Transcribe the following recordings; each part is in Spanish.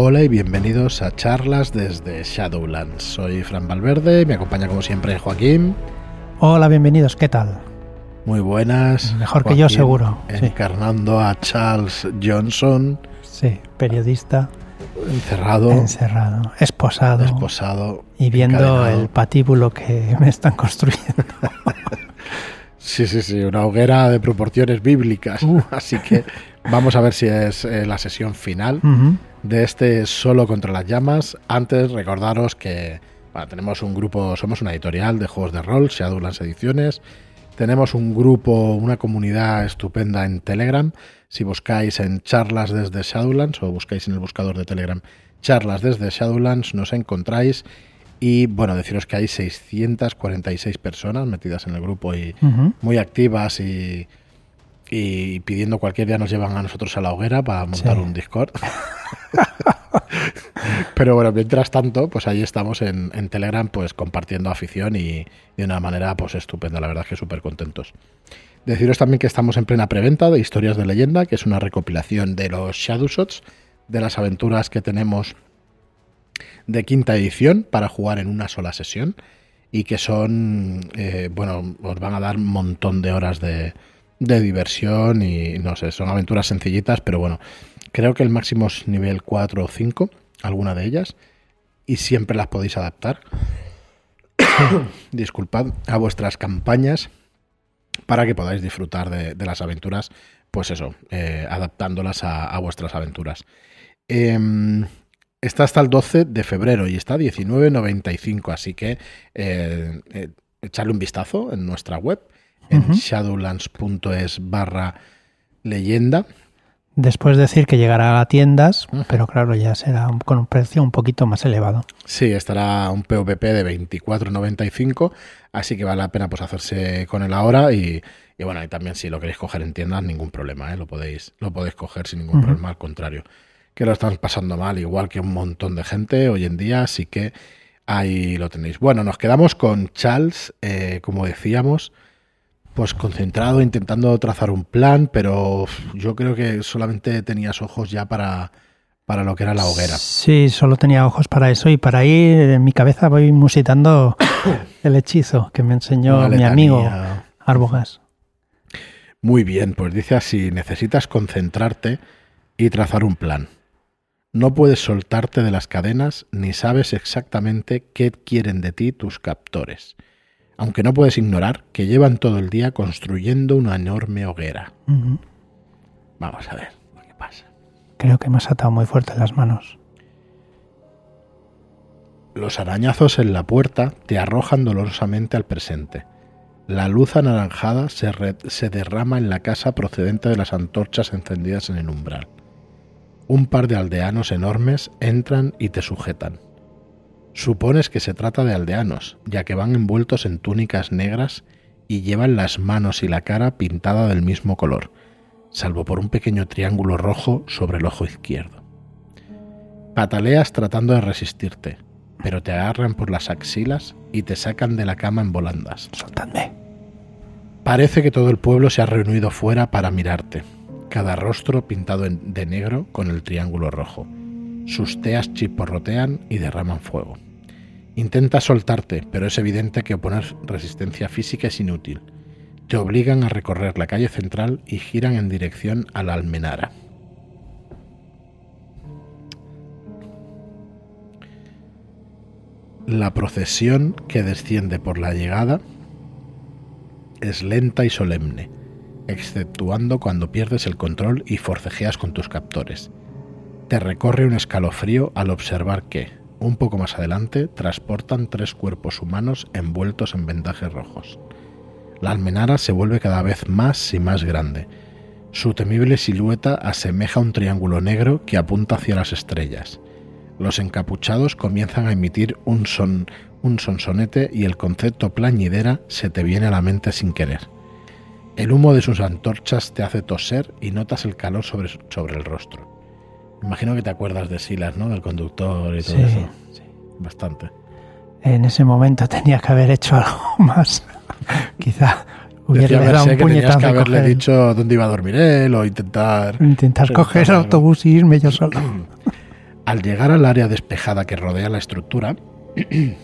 Hola y bienvenidos a charlas desde Shadowlands. Soy Fran Valverde, me acompaña como siempre Joaquín. Hola, bienvenidos, ¿qué tal? Muy buenas. Mejor que yo, seguro. Encarnando a Charles Johnson. Sí, periodista. Encerrado. Encerrado, esposado. Esposado. Y viendo el patíbulo que me están construyendo. sí, sí, sí, una hoguera de proporciones bíblicas. Uh. Así que vamos a ver si es eh, la sesión final de este Solo contra las llamas. Antes, recordaros que tenemos un grupo, somos una editorial de juegos de rol, Shadowlands Ediciones. Tenemos un grupo, una comunidad estupenda en Telegram. Si buscáis en charlas desde Shadowlands o buscáis en el buscador de Telegram charlas desde Shadowlands, nos encontráis. Y bueno, deciros que hay 646 personas metidas en el grupo y muy activas y, y, pidiendo cualquier día nos llevan a nosotros a la hoguera para montar un Discord. Pero bueno, mientras tanto, pues ahí estamos en, Telegram, pues compartiendo afición y de una manera pues estupenda, la verdad es que súper contentos. Deciros también que estamos en plena preventa de Historias de Leyenda, que es una recopilación de los Shadowshots, de las aventuras que tenemos de quinta edición para jugar en una sola sesión y que son, eh, bueno, os van a dar un montón de horas de, de diversión y no sé, son aventuras sencillitas, pero bueno, Creo que el máximo es nivel 4 o 5, alguna de ellas, y siempre las podéis adaptar. Disculpad, a vuestras campañas para que podáis disfrutar de, las aventuras, pues eso, eh, adaptándolas a, vuestras aventuras. Em, está hasta el 12 de febrero y está 19.95, así que eh, eh, echarle un vistazo en nuestra web, en shadowlands.es barra leyenda Después decir que llegará a tiendas, pero claro, ya será con un precio un poquito más elevado. Sí, estará un PVP de 24.95, así que vale la pena pues hacerse con él ahora y, bueno, y también si lo queréis coger en tiendas, ningún problema, ¿eh? lo, podéis, lo podéis coger sin ningún problema, al contrario, que lo estamos pasando mal, igual que un montón de gente hoy en día, así que ahí lo tenéis. Bueno, nos quedamos con Charles, eh, como decíamos, pues concentrado, intentando trazar un plan, pero yo creo que solamente tenías ojos ya para, para lo que era la hoguera. Sí, solo tenía ojos para eso y para ahí en mi cabeza voy musitando el hechizo que me enseñó mi amigo Arbogas. Muy bien, pues dice así, necesitas concentrarte y trazar un plan. No puedes soltarte de las cadenas ni sabes exactamente qué quieren de ti tus captores aunque no puedes ignorar que llevan todo el día construyendo una enorme hoguera. Vamos a ver qué pasa. Creo que me has atado muy fuerte las manos. Los arañazos en la puerta te arrojan dolorosamente al presente. La luz anaranjada se, se derrama en la casa procedente de las antorchas encendidas en el umbral. Un par de aldeanos enormes entran y te sujetan. Supones que se trata de aldeanos, ya que van envueltos en túnicas negras y llevan las manos y la cara pintada del mismo color, salvo por un pequeño triángulo rojo sobre el ojo izquierdo. Pataleas tratando de resistirte, pero te agarran por las axilas y te sacan de la cama en volandas. Soltadme. Parece que todo el pueblo se ha reunido fuera para mirarte, cada rostro pintado de negro con el triángulo rojo. Sus teas chisporrotean y derraman fuego. Intenta soltarte, pero es evidente que oponer resistencia física es inútil. Te obligan a recorrer la calle central y giran en dirección a la Almenara. La procesión que desciende por la llegada es lenta y solemne, exceptuando cuando pierdes el control y forcejeas con tus captores. Te recorre un escalofrío al observar que, un poco más adelante, transportan tres cuerpos humanos envueltos en vendajes rojos. La almenara se vuelve cada vez más y más grande. Su temible silueta asemeja un triángulo negro que apunta hacia las estrellas. Los encapuchados comienzan a emitir un son, un sonsonete y el concepto plañidera se te viene a la mente sin querer. El humo de sus antorchas te hace toser y notas el calor sobre, sobre el rostro. Imagino que te acuerdas de Silas, ¿no? Del conductor y todo eso. Sí. Bastante. En ese momento tenía que haber hecho algo más. Quizá hubiera dado un puñetazo. que haberle dicho dónde iba a dormir él o intentar. Intentar coger el autobús y irme yo solo. Al llegar al área despejada que rodea la estructura,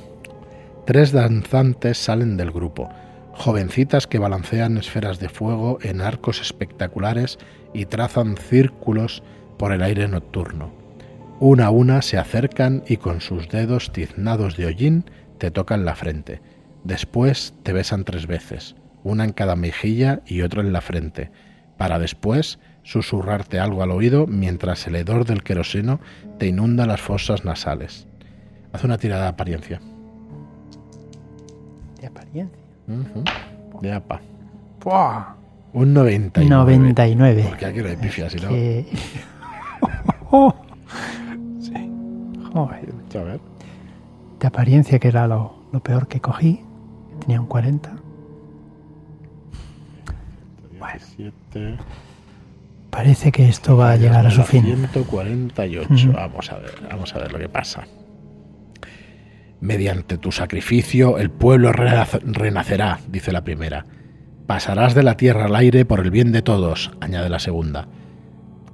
tres danzantes salen del grupo, jovencitas que balancean esferas de fuego en arcos espectaculares y trazan círculos por el aire nocturno. Una a una se acercan y con sus dedos tiznados de hollín te tocan la frente. Después te besan tres veces, una en cada mejilla y otra en la frente, para después susurrarte algo al oído mientras el hedor del queroseno te inunda las fosas nasales. Haz una tirada de apariencia. ¿De apariencia? De apa. ¡Buah! Un 99. 99. Porque aquí no hay pifia, si no. Que- sí. Joder. A ver. De apariencia, que era lo, lo peor que cogí. Tenía un 40. 17. Parece que esto va a llegar a su fin. 148. Ujú. Vamos a ver, vamos a ver lo que pasa. Mediante tu sacrificio el pueblo renac- renacerá, dice la primera. Pasarás de la tierra al aire por el bien de todos, añade la segunda.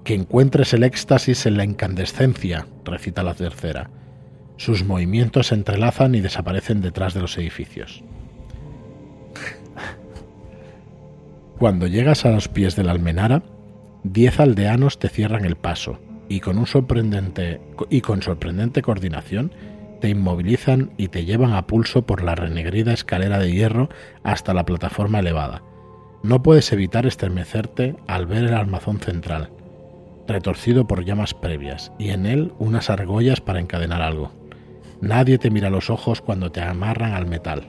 Que encuentres el éxtasis en la incandescencia, recita la tercera. Sus movimientos se entrelazan y desaparecen detrás de los edificios. Cuando llegas a los pies de la almenara, diez aldeanos te cierran el paso y con un sorprendente y con sorprendente coordinación te inmovilizan y te llevan a pulso por la renegrida escalera de hierro hasta la plataforma elevada. No puedes evitar estremecerte al ver el armazón central, retorcido por llamas previas, y en él unas argollas para encadenar algo. Nadie te mira los ojos cuando te amarran al metal.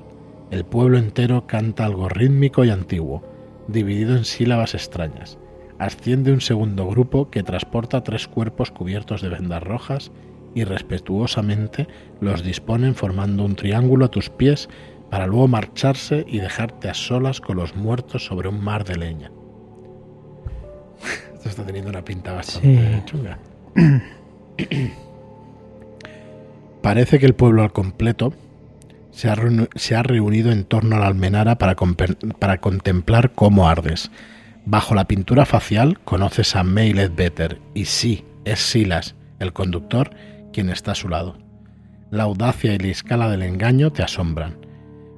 El pueblo entero canta algo rítmico y antiguo, dividido en sílabas extrañas. Asciende un segundo grupo que transporta tres cuerpos cubiertos de vendas rojas y respetuosamente los disponen formando un triángulo a tus pies para luego marcharse y dejarte a solas con los muertos sobre un mar de leña. Esto está teniendo una pinta bastante Sí. chunga. Parece que el pueblo al completo se ha, reuni- se ha reunido en torno a la almenara para contemplar cómo ardes. Bajo la pintura facial conoces a May Ledbetter y sí, es Silas, el conductor, quien está a su lado. La audacia y la escala del engaño te asombran.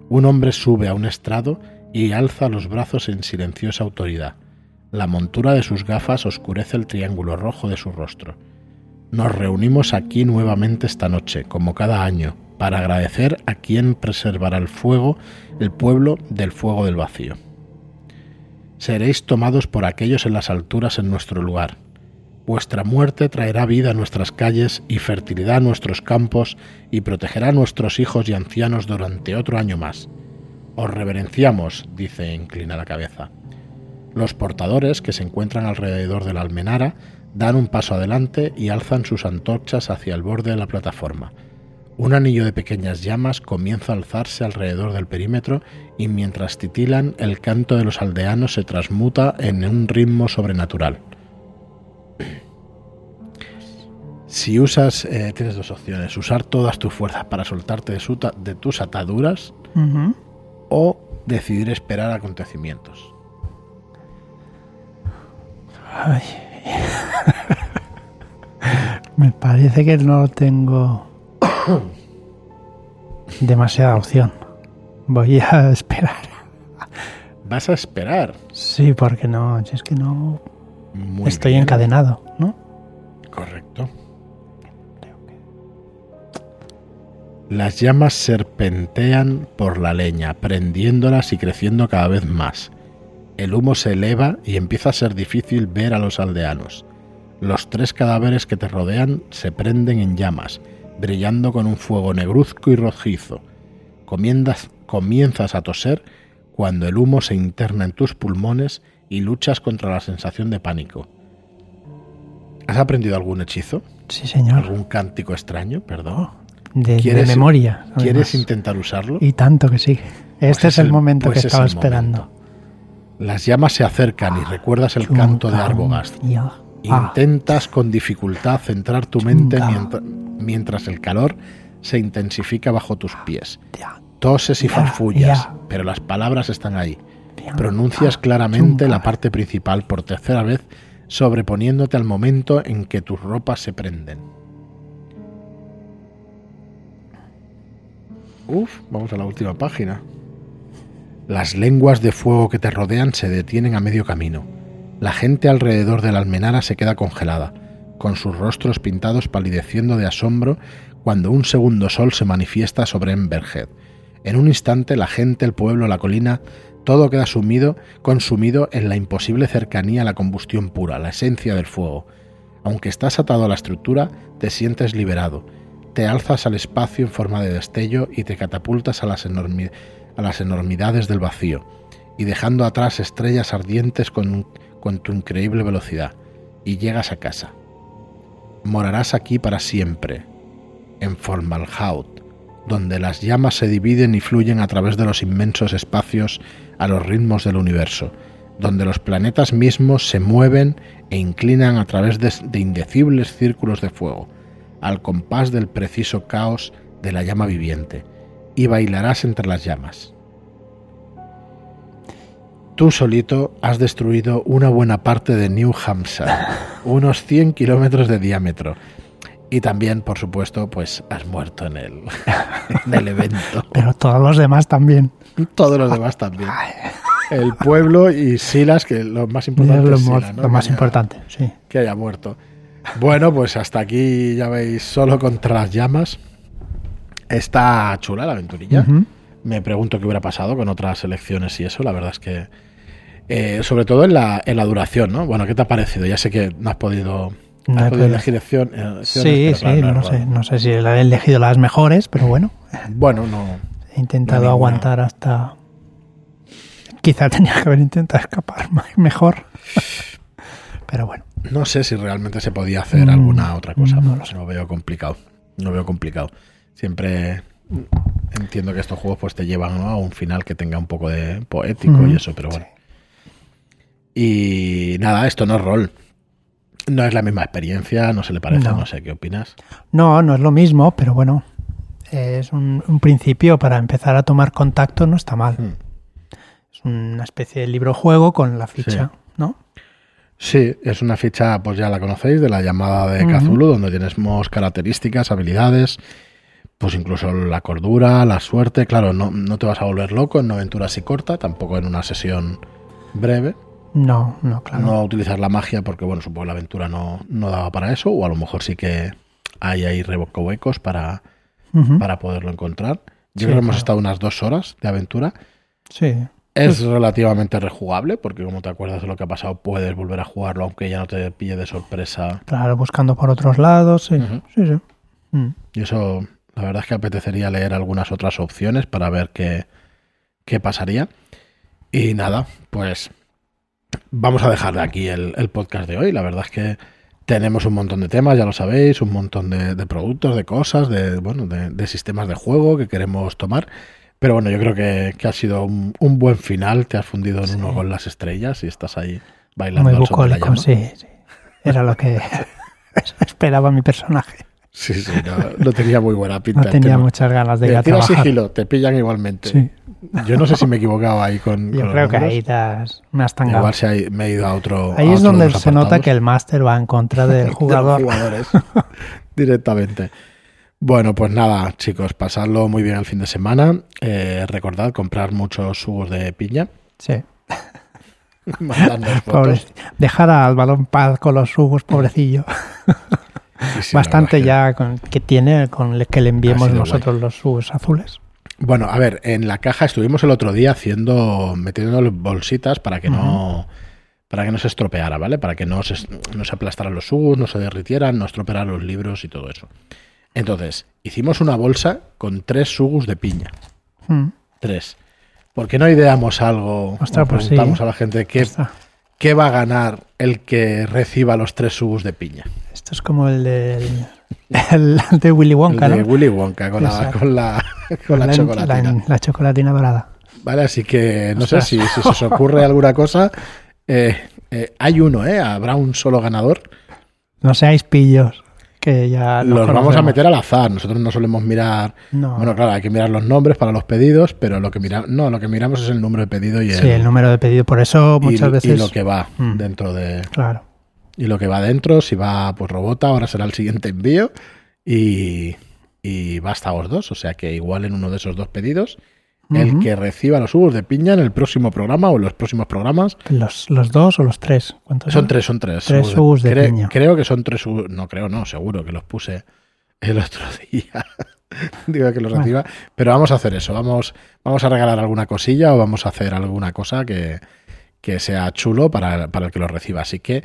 Un hombre sube a un estrado y alza los brazos en silenciosa autoridad. La montura de sus gafas oscurece el triángulo rojo de su rostro. Nos reunimos aquí nuevamente esta noche, como cada año, para agradecer a quien preservará el fuego, el pueblo del fuego del vacío. Seréis tomados por aquellos en las alturas en nuestro lugar. Vuestra muerte traerá vida a nuestras calles y fertilidad a nuestros campos y protegerá a nuestros hijos y ancianos durante otro año más. Os reverenciamos, dice inclina la cabeza. Los portadores que se encuentran alrededor de la almenara dan un paso adelante y alzan sus antorchas hacia el borde de la plataforma. Un anillo de pequeñas llamas comienza a alzarse alrededor del perímetro y mientras titilan el canto de los aldeanos se transmuta en un ritmo sobrenatural. Si usas, eh, tienes dos opciones, usar todas tus fuerzas para soltarte de, su ta- de tus ataduras o decidir esperar acontecimientos. Ay. Me parece que no tengo demasiada opción. Voy a esperar. Vas a esperar. Sí, porque no, si es que no Muy estoy bien. encadenado, ¿no? Correcto. Las llamas serpentean por la leña, prendiéndolas y creciendo cada vez más. El humo se eleva y empieza a ser difícil ver a los aldeanos. Los tres cadáveres que te rodean se prenden en llamas, brillando con un fuego negruzco y rojizo. Comiendas- comienzas a toser cuando el humo se interna en tus pulmones y luchas contra la sensación de pánico. ¿Has aprendido algún hechizo? Sí, señor. ¿Algún cántico extraño? Perdón. De, de ¿Quieres- memoria. ¿Quieres intentar usarlo? Y tanto que sí. Este Pues es el momento pues que es estaba esperando. momento. Las llamas se acercan y recuerdas el canto de Arbogast. Intentas con dificultad centrar tu mente mientras, el calor se intensifica bajo tus pies. Toses y farfullas, pero las palabras están ahí. Pronuncias claramente la parte principal por tercera vez, sobreponiéndote al momento en que tus ropas se prenden. Uf, vamos a la última página. Las lenguas de fuego que te rodean se detienen a medio camino. La gente alrededor de la almenara se queda congelada, con sus rostros pintados palideciendo de asombro cuando un segundo sol se manifiesta sobre Emberhead. En un instante la gente, el pueblo, la colina, todo queda sumido, consumido en la imposible cercanía a la combustión pura, la esencia del fuego. Aunque estás atado a la estructura, te sientes liberado. Te alzas al espacio en forma de destello y te catapultas a las, a las enormidades del vacío, y dejando atrás estrellas ardientes con, tu increíble velocidad, y llegas a casa. Morarás aquí para siempre, en Formalhaut, donde las llamas se dividen y fluyen a través de los inmensos espacios a los ritmos del universo, donde los planetas mismos se mueven e inclinan a través de, de, indecibles círculos de fuego, al compás del preciso caos de la llama viviente, y bailarás entre las llamas. Tú solito has destruido una buena parte de New Hampshire, unos 100 kilómetros de diámetro, y también, por supuesto, pues has muerto en el, en el evento. Pero todos los demás también. Todos los demás también. El pueblo y Silas, que lo más importante lo, es Silas, ¿no? lo más que haya- importante, sí. que haya muerto. Bueno, pues hasta aquí ya veis, solo contra las llamas. Está chula la aventurilla. Me pregunto qué hubiera pasado con otras elecciones y eso. La verdad es que. eh, sobre todo en la, en la duración, ¿no? Bueno, ¿qué te ha parecido? Ya sé que no has podido, No has he podido elegir elección- eh. Sí, sí, claro, no, sé, no sé si he elegido las mejores, pero bueno, Bueno, no. he intentado No, ninguna. aguantar hasta... Quizá tenía que haber intentado escapar mejor. Pero bueno, No sé si realmente se podía hacer Mm, alguna otra cosa. no lo sé. No veo complicado. No veo complicado. Siempre entiendo que estos juegos pues te llevan ¿no? a un final que tenga un poco de poético y eso, pero bueno. Y nada, esto no es rol. No es la misma experiencia, no se le parece, no, No. sé qué opinas. no, no es lo mismo, pero bueno, es un, un principio para empezar a tomar contacto, no está mal. Mm. Es una especie de libro-juego con la ficha, ¿no? Sí, es una ficha, pues ya la conocéis, de la llamada de. Cthulhu, donde tenemos características, habilidades, pues incluso la cordura, la suerte. Claro, no, no te vas a volver loco en una aventura así corta, tampoco en una sesión breve. No, no, claro. No utilizar la magia porque, bueno, supongo que la aventura no, no daba para eso, o a lo mejor sí que hay ahí huecos para, para poderlo encontrar. Yo Sí, creo que hemos estado unas dos horas de aventura. Sí, Es relativamente rejugable, porque como te acuerdas de lo que ha pasado, puedes volver a jugarlo, aunque ya no te pille de sorpresa. claro, buscando por otros lados, sí, sí, sí. Mm. Y eso, la verdad es que apetecería leer algunas otras opciones para ver qué, qué pasaría. Y nada, pues vamos a dejar de aquí el, el podcast de hoy. La verdad es que tenemos un montón de temas, ya lo sabéis, un montón de, de productos, de cosas, de, bueno, de, de sistemas de juego que queremos tomar. Pero bueno, yo creo que, que ha sido un, un buen final. Te has fundido en Sí. uno con las estrellas y estás ahí bailando Muy bucólico, sí, sí. Era lo que esperaba mi personaje. Sí, sí, no, no tenía muy buena pinta. No tenía muchas ganas de ir Eh, a trabajar. sigilo, te pillan igualmente. Sí, Yo no sé si me equivocaba ahí con. yo con creo que ahí te has, me has tangado. Igual si hay- me he ido a otro. Ahí a es otro donde se nota que el máster va en contra del de jugador. jugadores directamente. Bueno, pues nada, chicos, pasadlo muy bien el fin de semana. Eh, recordad comprar muchos jugos de piña. Sí, pobre. Dejar al balón paz con los jugos, pobrecillo. Sí, Bastante ya con, que tiene con el que le enviemos nosotros los jugos azules. Bueno, a ver, en la caja estuvimos el otro día haciendo, metiendo bolsitas para que no. Para que no se estropeara, ¿vale? Para que no se, no se aplastaran los jugos, no se derritieran, no estropearan los libros y todo eso. Entonces, hicimos una bolsa con tres sugus de piña. Mm, Tres. ¿Por qué no ideamos algo? Ostras, pues preguntamos ¿eh? a la gente qué, qué va a ganar el que reciba los tres sugus de piña. Esto es como el de, el de Willy Wonka, el de ¿no? Willy Wonka con la, con la, con la, chocolatina. La, la chocolatina dorada. Vale, así que no sé si, si se os ocurre alguna cosa. Eh, eh, hay uno, ¿eh? Habrá un solo ganador. No seáis pillos, que ya Los vamos a meter al azar. Nosotros no solemos mirar. No. Bueno, claro, hay que mirar los nombres para los pedidos, pero lo que mira, no, lo que miramos es el número de pedido y el, sí, el número de pedido. Por eso y- muchas y veces... lo que va Mm. dentro de Claro. Y lo que va dentro, si va pues robota, ahora será el siguiente envío y, y vástagos dos. O sea que igual en uno de esos dos pedidos, el que reciba los Hugus de piña en el próximo programa o en los próximos programas. ¿Los, los dos o los tres? ¿Cuántos son? tres, son tres. Tres Hugus de, piña. Creo que son tres No, creo, no, seguro que los puse el otro día. Digo que los reciba. Pero vamos a hacer eso. Vamos, vamos a regalar alguna cosilla o vamos a hacer alguna cosa que, que sea chulo para, para el que lo reciba. Así que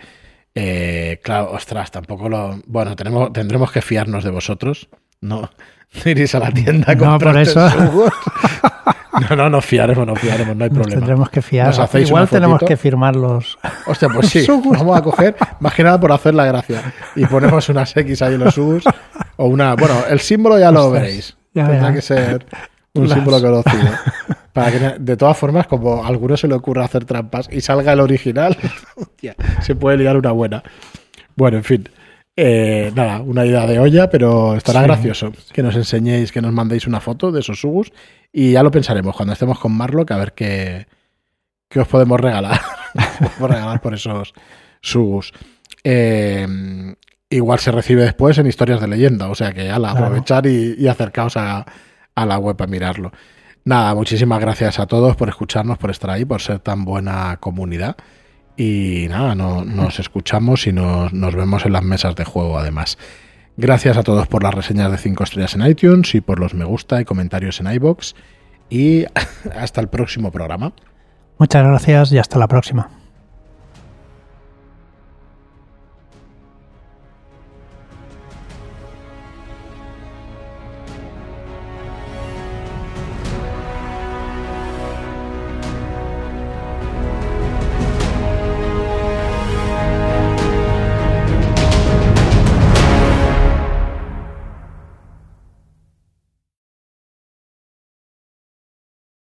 eh, claro, ostras, tampoco lo. Bueno, tenemos, tendremos que fiarnos de vosotros. No, iréis a la tienda a No, por eso. No, no, nos fiaremos, nos fiaremos, no hay problema. tendremos que fiar. Igual tenemos que firmarlos. Hostia, pues sí, vamos a coger, más que nada por hacer la gracia. Y ponemos unas X ahí en los subs. O una. Bueno, el símbolo ya lo veréis. Tendrá que ser un símbolo conocido. Para que, de todas formas, como a alguno se le ocurra hacer trampas y salga el original, se puede liar una buena. Bueno, en fin. Eh, nada, una idea de olla, pero estará gracioso que nos enseñéis, que nos mandéis una foto de esos sugus y ya lo pensaremos cuando estemos con Marlock a ver qué, qué os podemos regalar. podemos regalar por esos sugus. Eh, igual se recibe después en historias de leyenda, o sea que al aprovechar y, y acercaos a, a la web a mirarlo. Nada, muchísimas gracias a todos por escucharnos, por estar ahí, por ser tan buena comunidad. Y nada, no, nos escuchamos y nos, nos vemos en las mesas de juego además. Gracias a todos por las reseñas de 5 estrellas en iTunes y por los me gusta y comentarios en iBox. Y hasta el próximo programa. Muchas gracias y hasta la próxima.